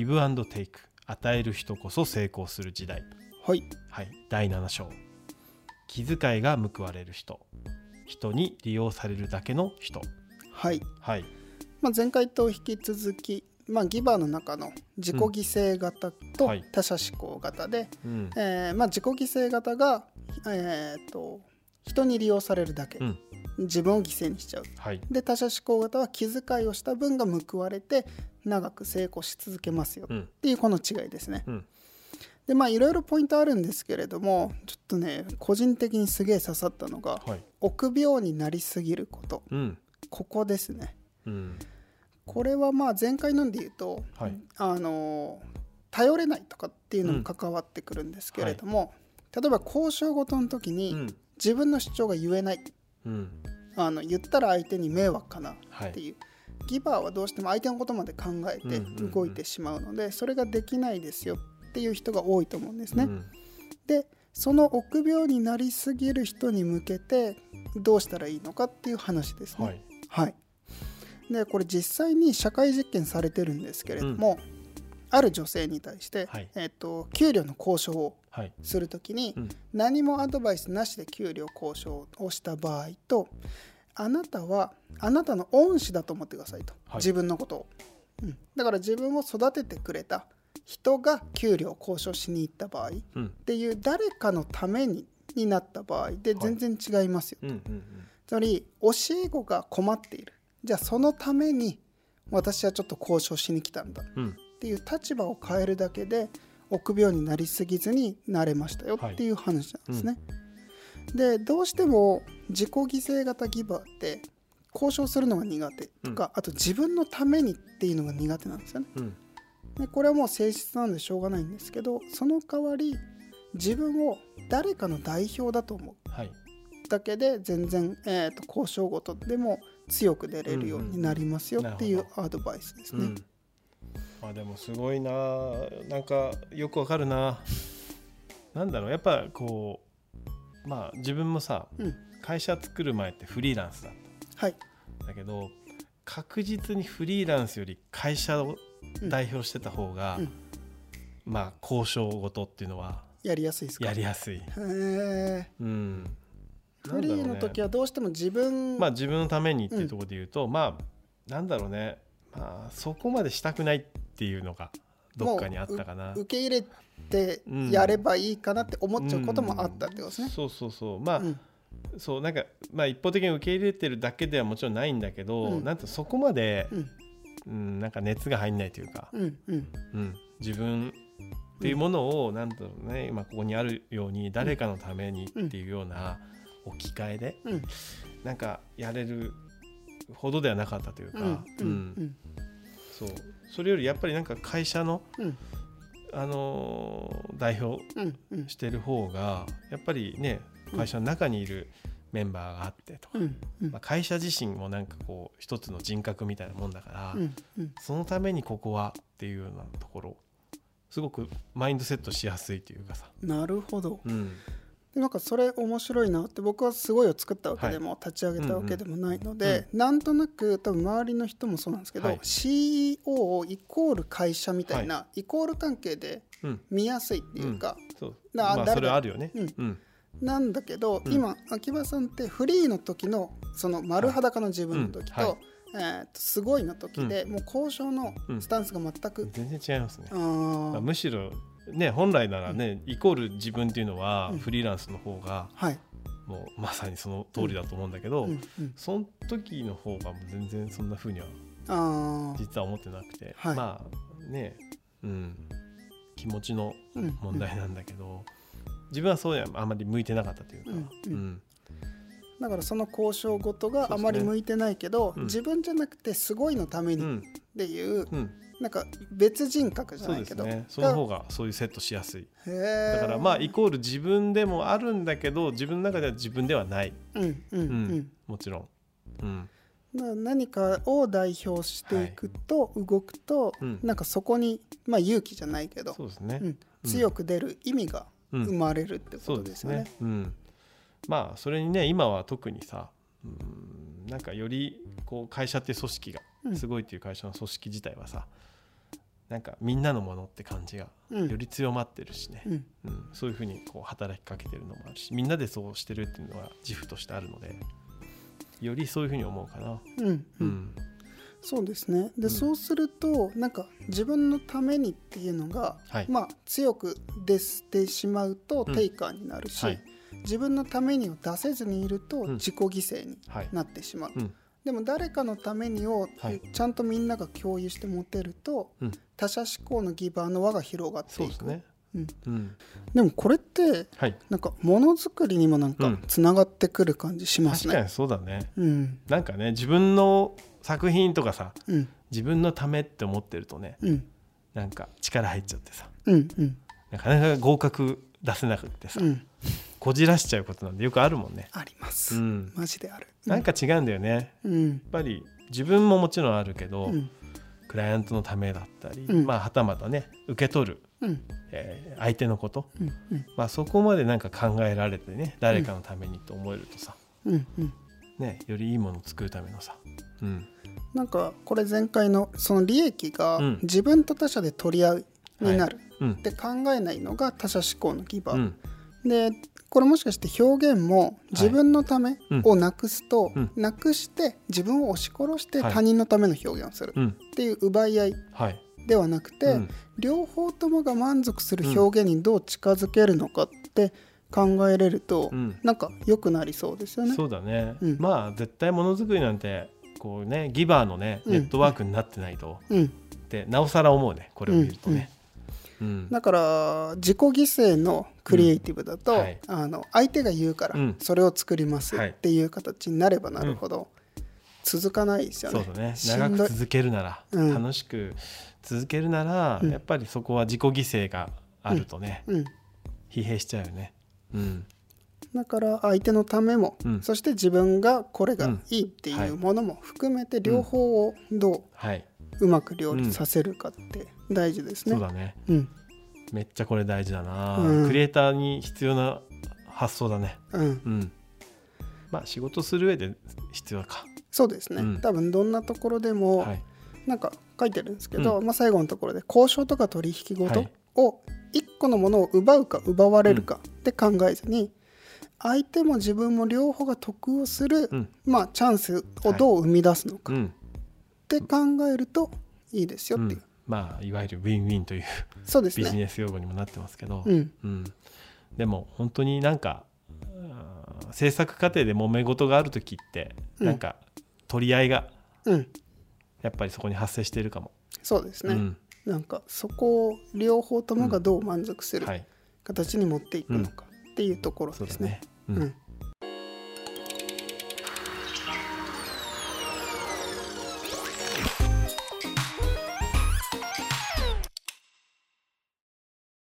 ギブアンドテイク与える人こそ成功する時代。はい。はい。第7章。気遣いが報われる人。人に利用されるだけの人。はい、はい。まあ、前回と引き続き、まあ、ギバーの中の自己犠牲型とはい。他者思考型で、うん。えーまあ、自己犠牲型が、えー、と人に利用されるだけ、うん自分を犠牲にしちゃう。はい。で他者思考型は気遣いをした分が報われて長く成功し続けますよ。っうん。ていうこの違いですね。うん。でまあいろいろポイントあるんですけれどもちょっとね個人的にすげえ刺さったのがはい。臆病になりすぎること。うん。ここですね。うん。これはまあ前回のんで言うと、はい。あの頼れないとかっていうのも関わってくるんですけれども、例えば交渉事の時にうん。自分の主張が言えないうん。あの言ったら相手に迷惑かなはいっていう、ギバーはどうしても相手のことまで考えてうんうんうん。動いてしまうので、それができないですよっていう人が多いと思うんですね。うん。でその臆病になりすぎる人に向けてどうしたらいいのかっていう話ですね。はい。はい、でこれ実際に社会実験されてるんですけれども、ある女性に対して、はい。えっと給料の交渉をはいするときに、うん。何もアドバイスなしで給料交渉をした場合とあなたはあなたの恩師だと思ってくださいと、はい。自分のことを、うん、だから自分を育ててくれた人が給料交渉しに行った場合っうん。ていう誰かのためにになった場合で全然違いますよ、うんうん。つまり教え子が困っている。じゃあそのために私はちょっと交渉しに来たんだ。うん。っていう立場を変えるだけで臆病になりすぎずになれましたよっていう話なんですね。でどうしても自己犠牲型ギバーって交渉するのが苦手とか、あと自分のためにっていうのが苦手なんですよね。うん。でこれはもう性質なんでしょうがないんですけどその代わり自分を誰かの代表だと思う。はい。だけで全然、えー、と交渉ごとでも強く出れるようになりますよっていうアドバイスですね。うん。まあでもすごいな。なんかよくわかるな。なんだろう。やっぱこうまあ自分もさうん。会社作る前ってフリーランスだっはい。ただけど確実にフリーランスより会社を代表してた方が、うん。まあ交渉事っていうのはやりやすいですか？やりやすい、へえうん、フリーの時ははどうしても自分、まあ自分のためにっていうところで言うと、まあなんだろうね。まあそこまでしたくないっていうのがどっかにあったかな。受け入れてやればいいかなって思っちゃうこともあったってことですね。そうそうそう。まあ、うん。そうなんか、まあ、一方的に受け入れてるだけではもちろんないんだけど、うん。なんてそこまで、うん。うん、なんか熱が入んないというか、うんうん。うん、自分っていうものを、なんだろうね今ここにあるように誰かのためにっていうような置き換えで、うん。なんかやれるほどではなかったというか、うん。うん。うん。そうそれよりやっぱりなんか会社の、うん。あのー代表してる方がやっぱりね会社の中にいるメンバーがあってとか、まあ、会社自身もなんかこう一つの人格みたいなもんだから、そのためにここはっていうようなところすごくマインドセットしやすいというかさ、なるほど。うんでなんかそれ面白いなって僕はすごいを作ったわけでも、立ち上げたわけでもないので、なんとなく多分周りの人もそうなんですけど、はい。CEO イコール会社みたいな、イコール関係でうん。見やすいっていうか、まあそれはあるよね、うん。うん。なんだけど、うん。今秋葉さんってフリーの時のその丸裸の自分の時と,、えーとすごいの時で、もう交渉のスタンスが全く、全然違いますね、むしろね本来ならね、イコール自分っていうのはうん。フリーランスの方がはい、もうまさにその通りだと思うんだけど、その時の方が全然そんな風には実は思ってなくて、はい。まあねうん。気持ちのうん問題なんだけど、自分はそうやあまり向いてなかったというか、うんだからその交渉事があまり向いてないけど、うん。自分じゃなくてすごいのためにっうん。ていう、うん。なんか別人格じゃそうないけど、ですね。その方がそういうセットしやすい。だからまあイコール自分でもあるんだけど自分の中では自分ではない、うんうんうん、うん。もちろん、うん、何かを代表していくと、動くと、うん。なんかそこに、まあ、勇気じゃないけどそうですね、うん、強く出る意味がうん。生まれるってそうでことですすよね。ね、うん、まあそれにね今は特にさ、うん、なんかよりこう会社って組織がうん。すごいっていう会社の組織自体はさ、なんかみんなのものって感じがうん。より強まってるしね、うん。うん。そういうふうにこう働きかけてるのもあるしみんなでそうしてるっていうのは自負としてあるのでよりそういうふうに思うかな。うん。ううん。んそうですね。で、うん。そうするとなんか自分のためにっていうのが、はい。まあ強く出してしまうとうん。テイカーになるし、はい自分のためにを出せずにいるとうん。自己犠牲にはいなってしまう、うんでも誰かのためにをはい。ちゃんとみんなが共有して持てると、うん。他者思考のギバーの輪が広がっていく。そうですね。うん。うん。でもこれってはい。なんかものづくりにもなんかうんつながってくる感じしますね。確かにそうだね。うん。なんかね自分の作品とかさうん。自分のためって思ってるとねうん。なんか力入っちゃってさうんうん。なかなか合格出せなくってさ、うんこじらしちゃうことなんでよくあるもんね。ありまうす、ん、マジである。なんか違うんだよね。うん。やっぱり自分ももちろんあるけど、うん。クライアントのためだったり、うん。まあはたまたね受け取る、うん。えー相手のこと、うんうん。まあ、そこまでなんか考えられてね誰かのためにと思えるとさ、うん。うんね、よりいいものを作るためのさ、うん、なんかこれ前回のその利益がうん。自分と他者で取り合いになるうん。って考えないのが他者思考のギバー、うんでこれもしかして表現も自分のためうん。をなくすと、うん。なくして自分を押し殺してはい。他人のための表現をする。うん。っていう奪い合いはい。ではなくて、うん。両方ともが満足する表現にどう近づけるのかって考えれると、うん。なんか良くなりそうですよね。そうだね、うん。まあ絶対ものづくりなんてこうねギバーのねうん。ネットワークになってないと、うん、ってなおさら思うね。これを見るとね。うん。だから自己犠牲のクリエイティブだと、うんはい。あの相手が言うからうん。それを作りますはい。っていう形になればなるほど続かないですよね。ね。長く続けるなら、うん。楽しく続けるなら、うん。やっぱりそこは自己犠牲があるとね、うん、疲弊しちゃうよね。うん。だから相手のためも、うん。そして自分がこれがうん。いいってはい。いうものも含めて両方をどはい、ううまく両立させるかって大事ですね。そうだね。うん。めっちゃこれ大事だな、うん。クリエイターに必要な発想だね。うん、うん。まあ仕事する上で必要か。そうですね、うん。多分どんなところでも、はい。なんか書いてるんですけど、まあ、最後のところで交渉とか取引事はい。を1個のものを奪うか奪われるかって考えずに、相手も自分も両方が得をする、うん。まあ、チャンスをどう生み出すのか。っうんて考えるといいですよっていう、うん。まあいわゆるウィンウィンというそうですね。ビジネス用語にもなってますけど、うん。うん。でも本当になんかうん制作過程で揉め事がある時ってうん。なんか取り合いがうん、やっぱりそこに発生しているかも。そうですね、うんなんかそこを両方ともがどう満足するはい、形に持っていくのかっていうところですね。そうんうん